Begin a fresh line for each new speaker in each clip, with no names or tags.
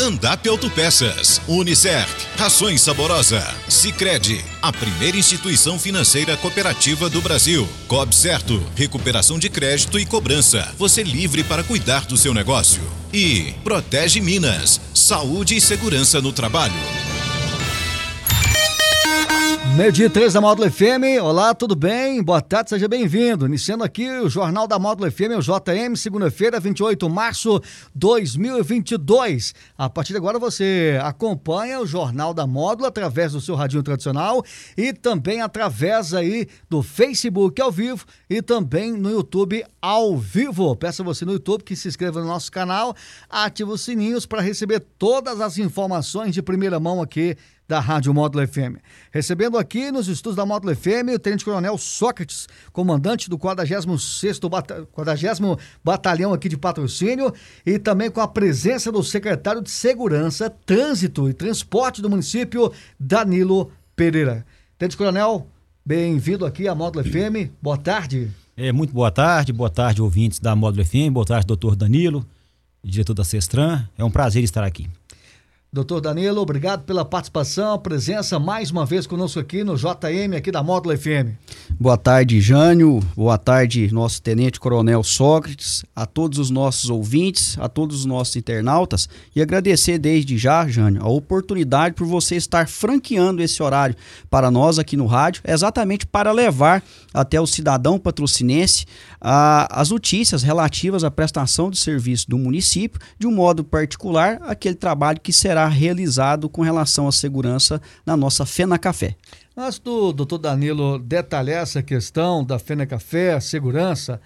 Andap Autopeças, Unicert, Rações Saborosa, Sicredi, a primeira instituição financeira cooperativa do Brasil. Cob Certo, recuperação de crédito e cobrança. Você livre para cuidar do seu negócio. E Protege Minas, saúde e segurança no trabalho.
Meio dia 3 da Módulo FM. Olá, tudo bem? Boa tarde, seja bem-vindo. Iniciando aqui o Jornal da Módulo FM, o JM, segunda-feira, 28 de março de 2022. A partir de agora você acompanha o Jornal da Módulo através do seu radinho tradicional e também através aí do Facebook ao vivo e também no YouTube ao vivo. Peço a você no YouTube que se inscreva no nosso canal, ative os sininhos para receber todas as informações de primeira mão aqui da Rádio Módulo FM. Recebendo aqui nos estudos da Módulo FM o Tenente Coronel Sócrates, comandante do 46º Bata 40 Batalhão aqui de Patrocínio e também com a presença do secretário de Segurança, Trânsito e Transporte do município, Danilo Pereira. Tenente Coronel, bem-vindo aqui à Módulo FM. Boa tarde.
É, muito boa tarde, boa tarde, ouvintes da Módulo FM, boa tarde, doutor Danilo, diretor da Cestran. É um prazer estar aqui.
Doutor Danilo, obrigado pela participação, presença mais uma vez conosco aqui no JM, aqui da Módulo FM.
Boa tarde, Jânio. Boa tarde, nosso Tenente Coronel Sócrates, a todos os nossos ouvintes, a todos os nossos internautas e agradecer desde já, Jânio, a oportunidade por você estar franqueando esse horário para nós aqui no rádio, exatamente para levar até o cidadão patrocinense a, as notícias relativas à prestação de serviço do município, de um modo particular, aquele trabalho que será realizado com relação à segurança na nossa Fena Café.
Antes do doutor Danilo detalhar essa questão da Fena Café, segurança,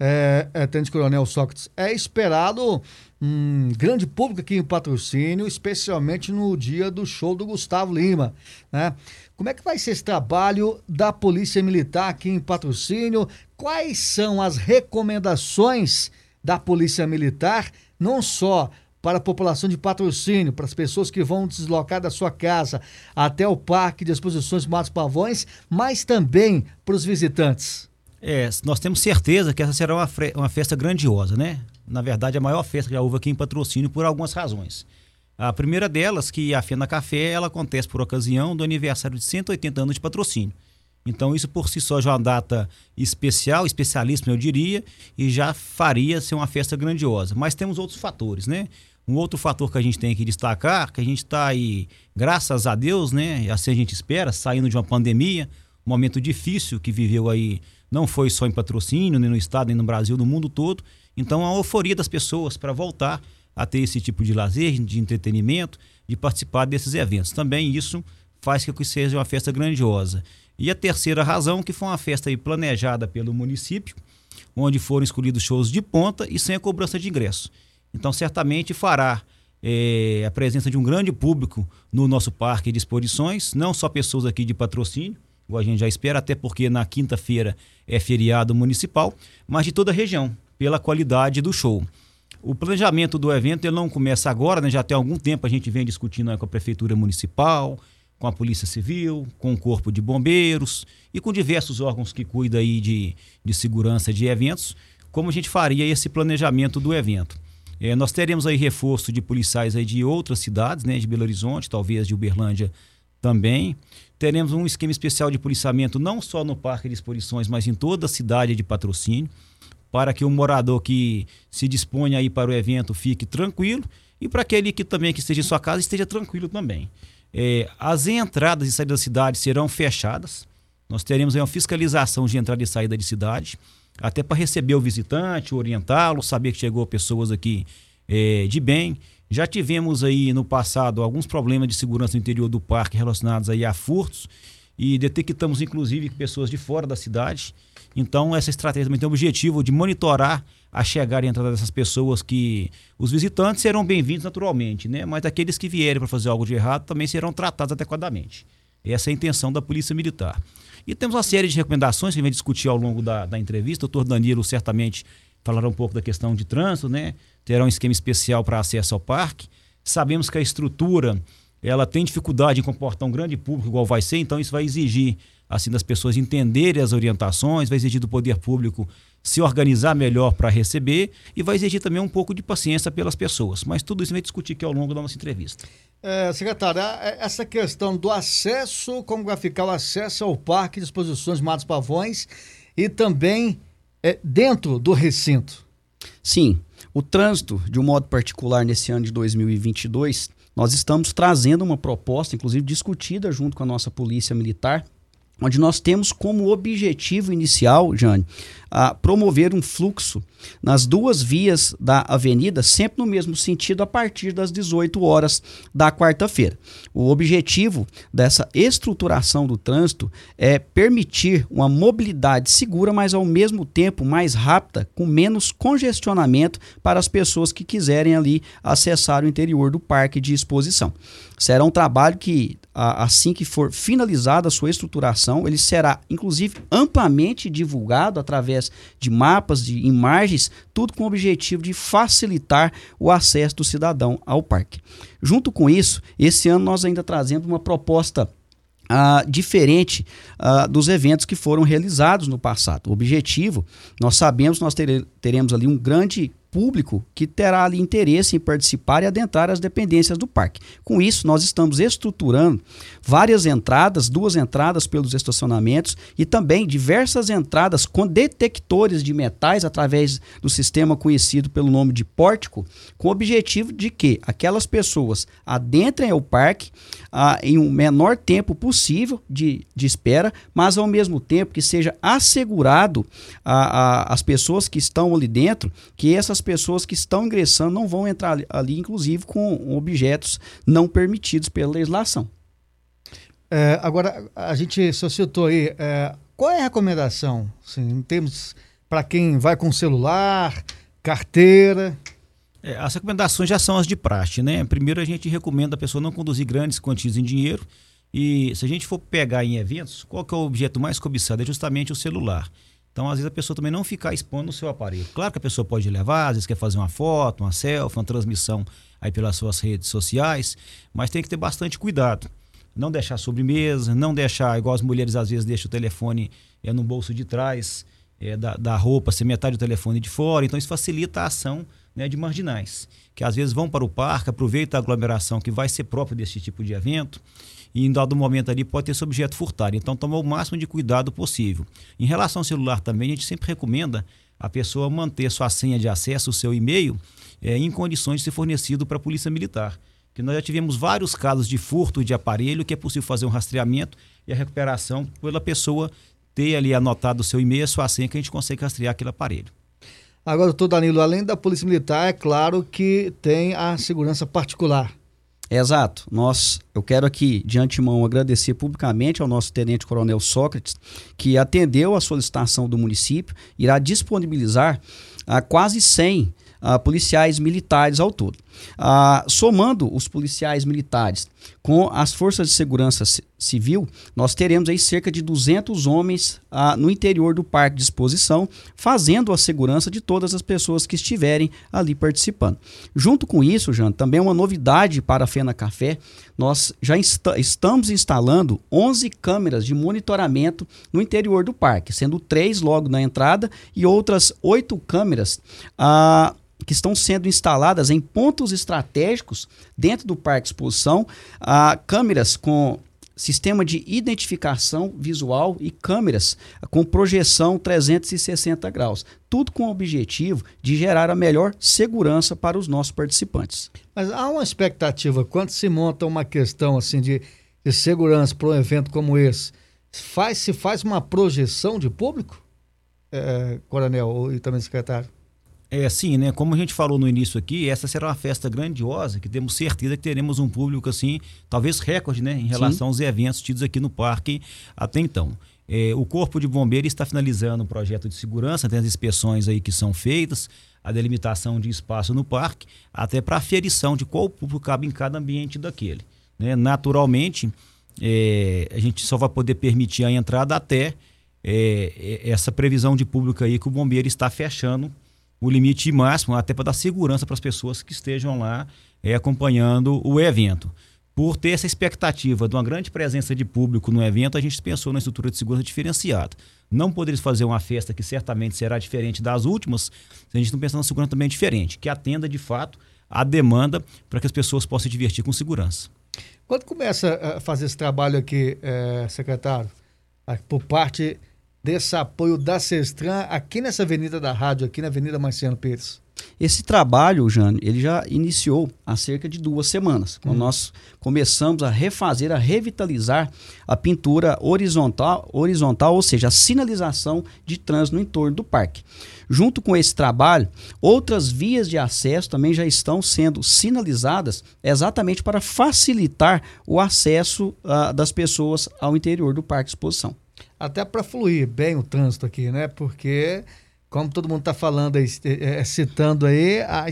é, é, Tenente Coronel Sócrates, é esperado um grande público aqui em patrocínio, especialmente no dia do show do Gustavo Lima, né? Como é que vai ser esse trabalho da Polícia Militar aqui em patrocínio? Quais são as recomendações da Polícia Militar, não só para a população de patrocínio, para as pessoas que vão deslocar da sua casa até o Parque de Exposições Matos Pavões, mas também para os visitantes?
É, nós temos certeza que essa será uma, uma festa grandiosa, né? Na verdade, a maior festa que já houve aqui em patrocínio por algumas razões. A primeira delas, que a Fena Café, ela acontece por ocasião do aniversário de 180 anos de patrocínio. Então, isso por si só já é uma data especial, especialíssima, eu diria, e já faria ser uma festa grandiosa. Mas temos outros fatores, né? Um outro fator que a gente tem que destacar, que a gente está aí, graças a Deus, né? Assim a gente espera, saindo de uma pandemia, um momento difícil que viveu aí, não foi só em patrocínio, nem no estado, nem no Brasil, no mundo todo. Então, a euforia das pessoas para voltar a ter esse tipo de lazer, de entretenimento, de participar desses eventos. Também isso faz com que seja uma festa grandiosa. E a terceira razão, que foi uma festa planejada pelo município, onde foram escolhidos shows de ponta e sem a cobrança de ingresso. Então, certamente fará é, a presença de um grande público no nosso parque de exposições, não só pessoas aqui de patrocínio, igual a gente já espera, até porque na quinta-feira é feriado municipal, mas de toda a região, pela qualidade do show. O planejamento do evento ele não começa agora, né? já tem algum tempo a gente vem discutindo com a Prefeitura Municipal, com a Polícia Civil, com o Corpo de Bombeiros e com diversos órgãos que cuidam aí de, de segurança de eventos, como a gente faria esse planejamento do evento. É, nós teremos aí reforço de policiais aí de outras cidades, né, de Belo Horizonte, talvez de Uberlândia também. Teremos um esquema especial de policiamento não só no Parque de Exposições, mas em toda a cidade de patrocínio, para que o morador que se disponha aí para o evento fique tranquilo e para aquele que também que esteja em sua casa esteja tranquilo também. É, as entradas e saídas da cidade serão fechadas. Nós teremos aí uma fiscalização de entrada e saída de cidade, até para receber o visitante, orientá-lo, saber que chegou pessoas aqui é, de bem. Já tivemos aí no passado alguns problemas de segurança no interior do parque relacionados aí a furtos e detectamos inclusive pessoas de fora da cidade. Então essa estratégia também tem o objetivo de monitorar a chegada e entrada dessas pessoas que os visitantes serão bem-vindos naturalmente, né? Mas aqueles que vierem para fazer algo de errado também serão tratados adequadamente. Essa é a intenção da Polícia Militar. E temos uma série de recomendações que a gente vai discutir ao longo da, da entrevista. O doutor Danilo certamente falaram um pouco da questão de trânsito, né? Terá um esquema especial para acesso ao parque. Sabemos que a estrutura ela tem dificuldade em comportar um grande público igual vai ser, então isso vai exigir assim das pessoas entenderem as orientações, vai exigir do poder público se organizar melhor para receber e vai exigir também um pouco de paciência pelas pessoas. Mas tudo isso vai discutir aqui ao longo da nossa entrevista.
É, secretário, essa questão do acesso, como vai ficar o acesso ao Parque de Exposições Matos Pavões e também é, dentro do recinto?
Sim, o trânsito, de um modo particular, nesse ano de 2022, nós estamos trazendo uma proposta, inclusive discutida junto com a nossa Polícia Militar, onde nós temos como objetivo inicial, Jane, a promover um fluxo nas duas vias da avenida, sempre no mesmo sentido, a partir das 18 horas da quarta-feira. O objetivo dessa estruturação do trânsito é permitir uma mobilidade segura, mas ao mesmo tempo mais rápida, com menos congestionamento para as pessoas que quiserem ali acessar o interior do parque de exposição. Será um trabalho que, assim que for finalizada a sua estruturação, ele será inclusive amplamente divulgado através de mapas, de imagens, tudo com o objetivo de facilitar o acesso do cidadão ao parque. Junto com isso, esse ano nós ainda trazemos uma proposta Uh, diferente uh, dos eventos que foram realizados no passado. O objetivo, nós sabemos, nós teremos ali um grande público que terá ali interesse em participar e adentrar as dependências do parque. Com isso, nós estamos estruturando várias entradas, duas entradas pelos estacionamentos e também diversas entradas com detectores de metais através do sistema conhecido pelo nome de pórtico, com o objetivo de que aquelas pessoas adentrem o parque ah, em um menor tempo possível de, de espera, mas ao mesmo tempo que seja assegurado às pessoas que estão ali dentro que essas as pessoas que estão ingressando não vão entrar ali, ali inclusive com objetos não permitidos pela legislação.
É, agora, a gente só citou aí, é, qual é a recomendação, assim, em termos para quem vai com celular, carteira?
É, as recomendações já são as de praxe, né? Primeiro a gente recomenda a pessoa não conduzir grandes quantias em dinheiro e se a gente for pegar em eventos, qual que é o objeto mais cobiçado? É justamente o celular. Então, às vezes, a pessoa também não ficar expondo o seu aparelho. Claro que a pessoa pode levar, às vezes quer fazer uma foto, uma selfie, uma transmissão aí pelas suas redes sociais, mas tem que ter bastante cuidado. Não deixar sobremesa, não deixar, igual as mulheres às vezes deixam o telefone é, no bolso de trás é, da, da roupa, ser metade do telefone de fora. Então, isso facilita a ação né, de marginais, que às vezes vão para o parque, aproveitam a aglomeração que vai ser própria desse tipo de evento e em dado momento ali pode ter esse objeto furtado. Então, tomar o máximo de cuidado possível. Em relação ao celular também, a gente sempre recomenda a pessoa manter sua senha de acesso, o seu e-mail, é, em condições de ser fornecido para a Polícia Militar. Que nós já tivemos vários casos de furto de aparelho que é possível fazer um rastreamento e a recuperação pela pessoa ter ali anotado o seu e-mail, a sua senha, que a gente consegue rastrear aquele aparelho.
Agora, doutor Danilo, além da Polícia Militar, é claro que tem a segurança particular.
Exato. Nós, eu quero aqui, de antemão, agradecer publicamente ao nosso Tenente Coronel Sócrates, que atendeu a solicitação do município, irá disponibilizar a quase 100 uh, policiais militares ao todo. Uh, somando os policiais militares com as forças de segurança civil, nós teremos aí cerca de 200 homens uh, no interior do parque de exposição, fazendo a segurança de todas as pessoas que estiverem ali participando. Junto com isso, Jean, também uma novidade para a Fena Café, nós já estamos instalando 11 câmeras de monitoramento no interior do parque, sendo três logo na entrada e outras oito câmeras uh, que estão sendo instaladas em pontos estratégicos dentro do Parque Exposição, ah, câmeras com sistema de identificação visual e câmeras com projeção 360 graus. Tudo com o objetivo de gerar a melhor segurança para os nossos participantes.
Mas há uma expectativa, quando se monta uma questão assim de, de segurança para um evento como esse, faz, se faz uma projeção de público, é, coronel e também secretário?
É, sim, né? Como a gente falou no início aqui, essa será uma festa grandiosa, que temos certeza que teremos um público, assim, talvez recorde, né? Em relação sim. aos eventos tidos aqui no parque até então. É, o Corpo de Bombeiros está finalizando o projeto de segurança, tem as inspeções aí que são feitas, a delimitação de espaço no parque, até para aferição de qual público cabe em cada ambiente daquele. Né? Naturalmente, é, a gente só vai poder permitir a entrada até é, é essa previsão de público aí que o bombeiro está fechando o limite máximo, até para dar segurança para as pessoas que estejam lá é, acompanhando o evento. Por ter essa expectativa de uma grande presença de público no evento, a gente pensou na estrutura de segurança diferenciada. Não poderia fazer uma festa que certamente será diferente das últimas, se a gente não pensar na segurança também diferente, que atenda de fato a demanda para que as pessoas possam se divertir com segurança.
Quando começa a fazer esse trabalho aqui, é, secretário, por parte desse apoio da Sestran aqui nessa Avenida da Rádio, aqui na Avenida Marciano Pires?
Esse trabalho, Jânio, ele já iniciou há cerca de duas semanas, quando hum. nós começamos a refazer, a revitalizar a pintura horizontal, horizontal, ou seja, a sinalização de trânsito no entorno do parque. Junto com esse trabalho, outras vias de acesso também já estão sendo sinalizadas exatamente para facilitar o acesso uh, das pessoas ao interior do parque de exposição.
Até para fluir bem o trânsito aqui, né? Porque como todo mundo está falando aí, é, é, citando aí, a, a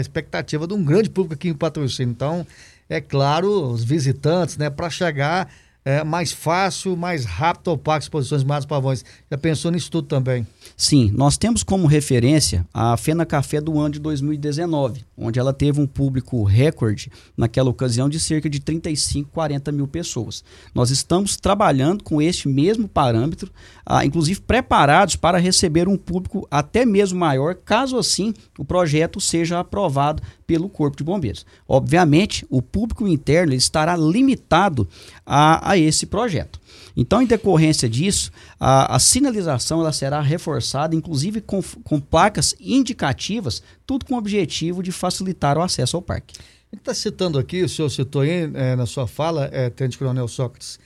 expectativa de um grande público aqui em patrocínio. Então, é claro, os visitantes, né, para chegar é, mais fácil, mais rápido ao Parque Exposições Matos Pavões. Já pensou nisso tudo também?
Sim, nós temos como referência a Fena Café do ano de 2019, onde ela teve um público recorde naquela ocasião de cerca de 35, 40 mil pessoas. Nós estamos trabalhando com este mesmo parâmetro, ah, inclusive preparados para receber um público até mesmo maior, caso assim o projeto seja aprovado pelo Corpo de Bombeiros. Obviamente, o público interno estará limitado a, a esse projeto. Então, em decorrência disso, a, a sinalização ela será reforçada, inclusive com, com placas indicativas, tudo com o objetivo de facilitar o acesso ao parque.
A gente está citando aqui, o senhor citou aí é, na sua fala, é, Tenente Coronel Sócrates,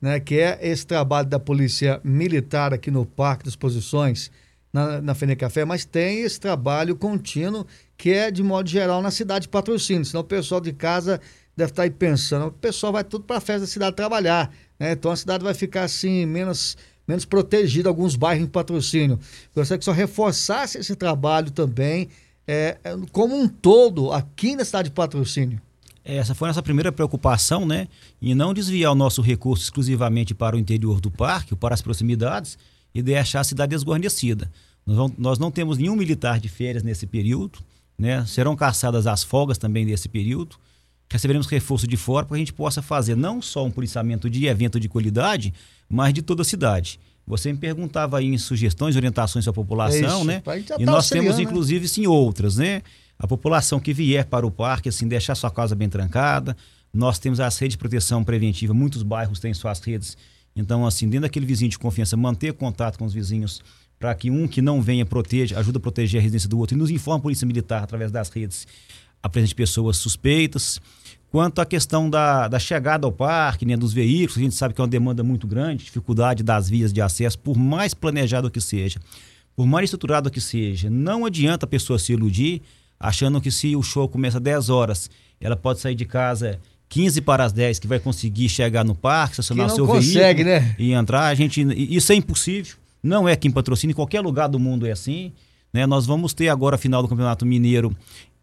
né, que é esse trabalho da Polícia Militar aqui no Parque de Exposições, na, na Café, mas tem esse trabalho contínuo que é, de modo geral, na cidade de patrocínio. Senão o pessoal de casa deve estar aí pensando, o pessoal vai tudo para a festa da cidade trabalhar. Né? Então a cidade vai ficar assim, menos, menos protegida, alguns bairros em patrocínio. Gostaria que só reforçasse esse trabalho também, é, é, como um todo, aqui na cidade de patrocínio.
Essa foi a nossa primeira preocupação, né? E não desviar o nosso recurso exclusivamente para o interior do parque, ou para as proximidades, e deixar a cidade desguarnecida. Nós, nós não temos nenhum militar de férias nesse período, né? Serão caçadas as folgas também nesse período. Receberemos reforço de fora para que a gente possa fazer não só um policiamento de evento de qualidade, mas de toda a cidade. Você me perguntava aí em sugestões, orientações à população, é né? E tá nós temos, né? inclusive, sim, outras, né? A população que vier para o parque, assim, deixar sua casa bem trancada. Nós temos as redes de proteção preventiva, muitos bairros têm suas redes. Então, assim, dentro daquele vizinho de confiança, manter contato com os vizinhos para que um que não venha proteja, ajuda a proteger a residência do outro e nos informa a Polícia Militar através das redes a presença de pessoas suspeitas. Quanto à questão da, da chegada ao parque, né, dos veículos, a gente sabe que é uma demanda muito grande, dificuldade das vias de acesso, por mais planejado que seja, por mais estruturado que seja, não adianta a pessoa se iludir achando que se o show começa às 10 horas, ela pode sair de casa 15 para as 10 que vai conseguir chegar no parque, estacionar seu consegue, veículo né? e entrar. A gente, isso é impossível. Não é aqui em patrocínio, em qualquer lugar do mundo é assim. Né? Nós vamos ter agora a final do Campeonato Mineiro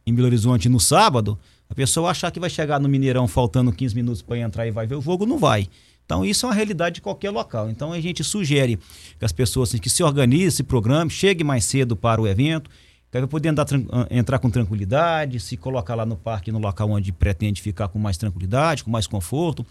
em Belo Horizonte no sábado. A pessoa achar que vai chegar no Mineirão faltando 15 minutos para entrar e vai ver o jogo, não vai. Então, isso é uma realidade de qualquer local. Então, a gente sugere que as pessoas assim, que se organizem, se programem, cheguem mais cedo para o evento, que vai poder andar, entrar com tranquilidade, se colocar lá no parque, no local onde pretende ficar com mais tranquilidade, com mais conforto,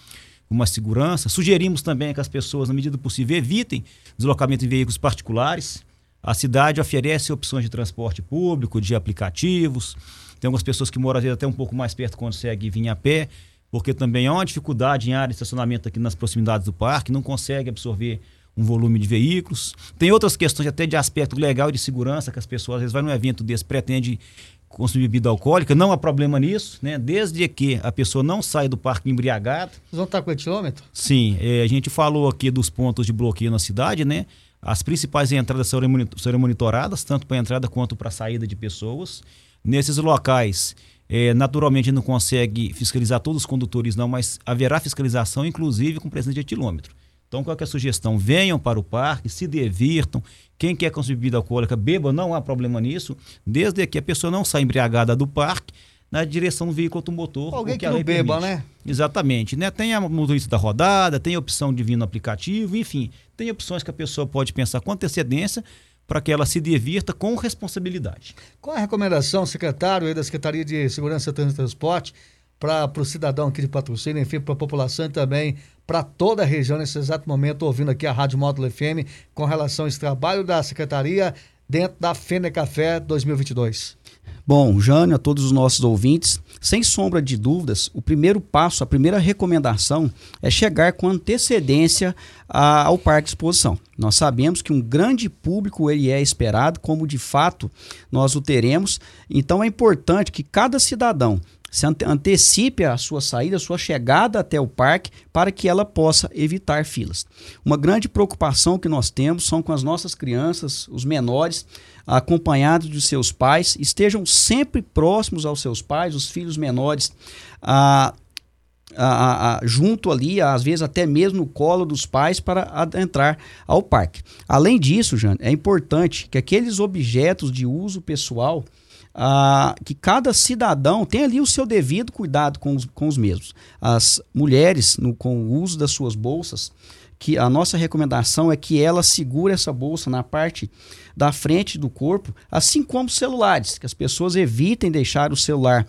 com mais segurança. Sugerimos também que as pessoas, na medida do possível, evitem deslocamento em veículos particulares. A cidade oferece opções de transporte público, de aplicativos, tem algumas pessoas que moram às vezes até um pouco mais perto conseguem vir a pé, porque também há uma dificuldade em área de estacionamento aqui nas proximidades do parque, não consegue absorver um volume de veículos. Tem outras questões até de aspecto legal e de segurança, que as pessoas às vezes vão num evento desse, pretende consumir bebida alcoólica, não há problema nisso, né? Desde que a pessoa não saia do parque embriagada.
Vocês vão estar com etilômetro?
Sim, é, a gente falou aqui dos pontos de bloqueio na cidade, né? As principais entradas serão monitoradas, tanto para a entrada quanto para a saída de pessoas. Nesses locais, é, naturalmente não consegue fiscalizar todos os condutores, não, mas haverá fiscalização, inclusive com presença de etilômetro. Então, qual é a sugestão? Venham para o parque, se divirtam. Quem quer consumir bebida alcoólica, beba, não há problema nisso, desde que a pessoa não saia embriagada do parque na direção do veículo automotor.
Alguém que, que não beba, permite. né?
Exatamente. Né? Tem a motorista da rodada, tem a opção de vir no aplicativo, enfim, tem opções que a pessoa pode pensar com antecedência para que ela se divirta com responsabilidade.
Qual a recomendação, secretário da Secretaria de Segurança e Transporte, para o cidadão aqui de patrocínio, enfim, para a população e também para toda a região nesse exato momento, ouvindo aqui a Rádio Módulo FM com relação a esse trabalho da Secretaria dentro da Fene Café 2022?
Bom, Jânio, a todos os nossos ouvintes, sem sombra de dúvidas, o primeiro passo, a primeira recomendação é chegar com antecedência a, ao Parque Exposição. Nós sabemos que um grande público ele é esperado, como de fato nós o teremos, então é importante que cada cidadão se ante antecipe a sua saída, a sua chegada até o parque, para que ela possa evitar filas. Uma grande preocupação que nós temos são com as nossas crianças, os menores, acompanhados de seus pais, estejam sempre próximos aos seus pais, os filhos menores, a, a, a, junto ali, às vezes até mesmo no colo dos pais, para adentrar ao parque. Além disso, Jane, é importante que aqueles objetos de uso pessoal ah, que cada cidadão tem ali o seu devido cuidado com os, com os mesmos. As mulheres, no, com o uso das suas bolsas, que a nossa recomendação é que ela segure essa bolsa na parte da frente do corpo, assim como os celulares, que as pessoas evitem deixar o celular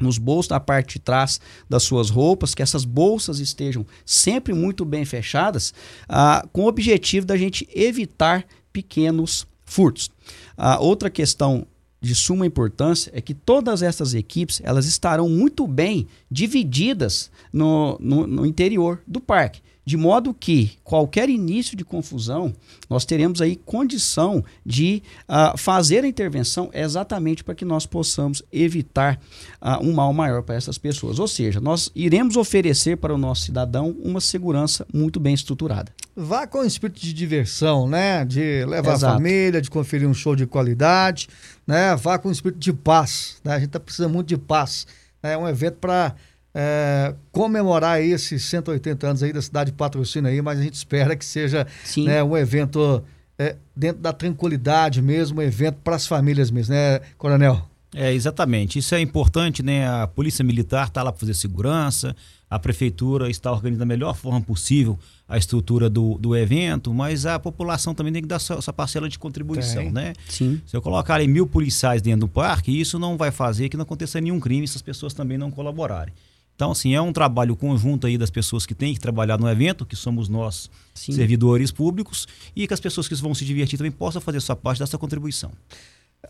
nos bolsos da parte de trás das suas roupas, que essas bolsas estejam sempre muito bem fechadas, ah, com o objetivo da gente evitar pequenos furtos. A outra questão de suma importância é que todas essas equipes elas estarão muito bem divididas no, no, no interior do parque de modo que qualquer início de confusão, nós teremos aí condição de uh, fazer a intervenção exatamente para que nós possamos evitar uh, um mal maior para essas pessoas. Ou seja, nós iremos oferecer para o nosso cidadão uma segurança muito bem estruturada.
Vá com o espírito de diversão, né? De levar Exato. a família, de conferir um show de qualidade, né? Vá com o espírito de paz, né? A gente está precisando muito de paz. É um evento para é, comemorar esses 180 anos aí da cidade de patrocínio aí, mas a gente espera que seja né, um evento é, dentro da tranquilidade mesmo, um evento para as famílias mesmo, né, Coronel?
É, exatamente. Isso é importante, né? A Polícia Militar está lá para fazer segurança, a Prefeitura está organizando da melhor forma possível a estrutura do, do evento, mas a população também tem que dar sua, sua parcela de contribuição, tem. né?
Sim.
Se eu colocar ali mil policiais dentro do parque, isso não vai fazer que não aconteça nenhum crime se as pessoas também não colaborarem. Então, assim, é um trabalho conjunto aí das pessoas que têm que trabalhar no evento, que somos nós, Sim. servidores públicos, e que as pessoas que vão se divertir também possam fazer sua parte dessa contribuição.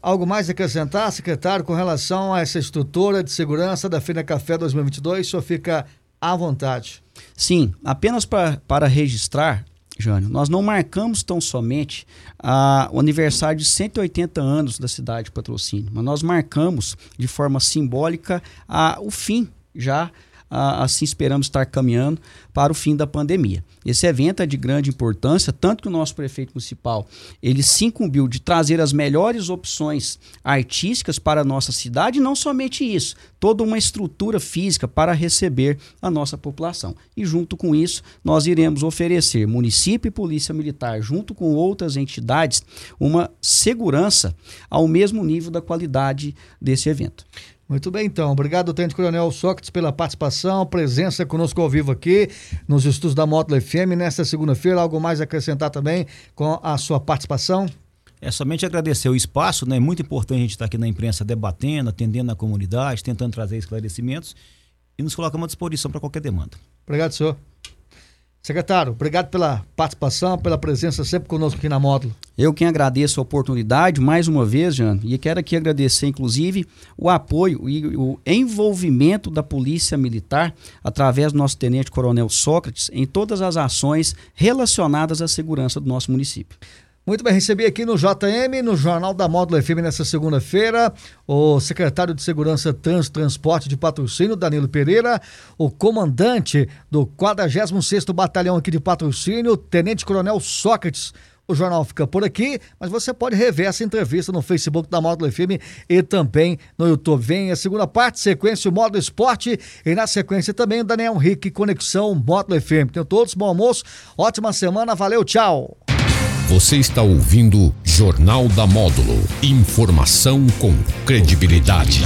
Algo mais a acrescentar, secretário, com relação a essa estrutura de segurança da Feira Café 2022? O senhor fica à vontade.
Sim, apenas pra, para registrar, Jânio, nós não marcamos tão somente ah, o aniversário de 180 anos da cidade de Patrocínio, mas nós marcamos de forma simbólica ah, o fim já assim esperamos estar caminhando para o fim da pandemia. Esse evento é de grande importância, tanto que o nosso prefeito municipal ele se incumbiu de trazer as melhores opções artísticas para a nossa cidade, e não somente isso, toda uma estrutura física para receber a nossa população. E junto com isso, nós iremos oferecer município e polícia militar, junto com outras entidades, uma segurança ao mesmo nível da qualidade desse evento.
Muito bem, então. Obrigado, Tenente Coronel Sócrates, pela participação, presença conosco ao vivo aqui nos estudos da Módulo FM nesta segunda-feira. Algo mais a acrescentar também com a sua participação?
É somente agradecer o espaço, né? É muito importante a gente estar aqui na imprensa debatendo, atendendo a comunidade, tentando trazer esclarecimentos e nos colocamos à disposição para qualquer demanda.
Obrigado, senhor. Secretário, obrigado pela participação, pela presença sempre conosco aqui na Módulo.
Eu quem agradeço a oportunidade mais uma vez, Jean, e quero aqui agradecer, inclusive, o apoio e o envolvimento da Polícia Militar, através do nosso Tenente Coronel Sócrates, em todas as ações relacionadas à segurança do nosso município.
Muito bem, recebi aqui no JM, no Jornal da Módulo FM nessa segunda-feira, o secretário de Segurança Trans Transporte de Patrocínio, Danilo Pereira, o comandante do 46º Batalhão aqui de Patrocínio, Tenente Coronel Sócrates. O jornal fica por aqui, mas você pode rever essa entrevista no Facebook da Módulo FM e também no YouTube. Vem a segunda parte, sequência o Módulo Esporte e na sequência também o Daniel Henrique, Conexão Módulo FM. Tenham todos bom almoço, ótima semana, valeu, tchau!
Você está ouvindo Jornal da Módulo. Informação com credibilidade.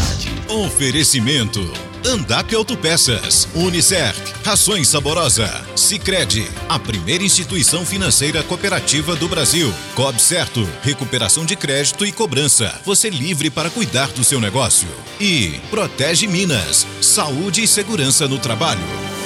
Oferecimento Andap Autopeças, Unicert, Rações Saborosa, Sicredi, a primeira instituição financeira cooperativa do Brasil. Cob Certo, recuperação de crédito e cobrança. Você livre para cuidar do seu negócio. E Protege Minas, saúde e segurança no trabalho.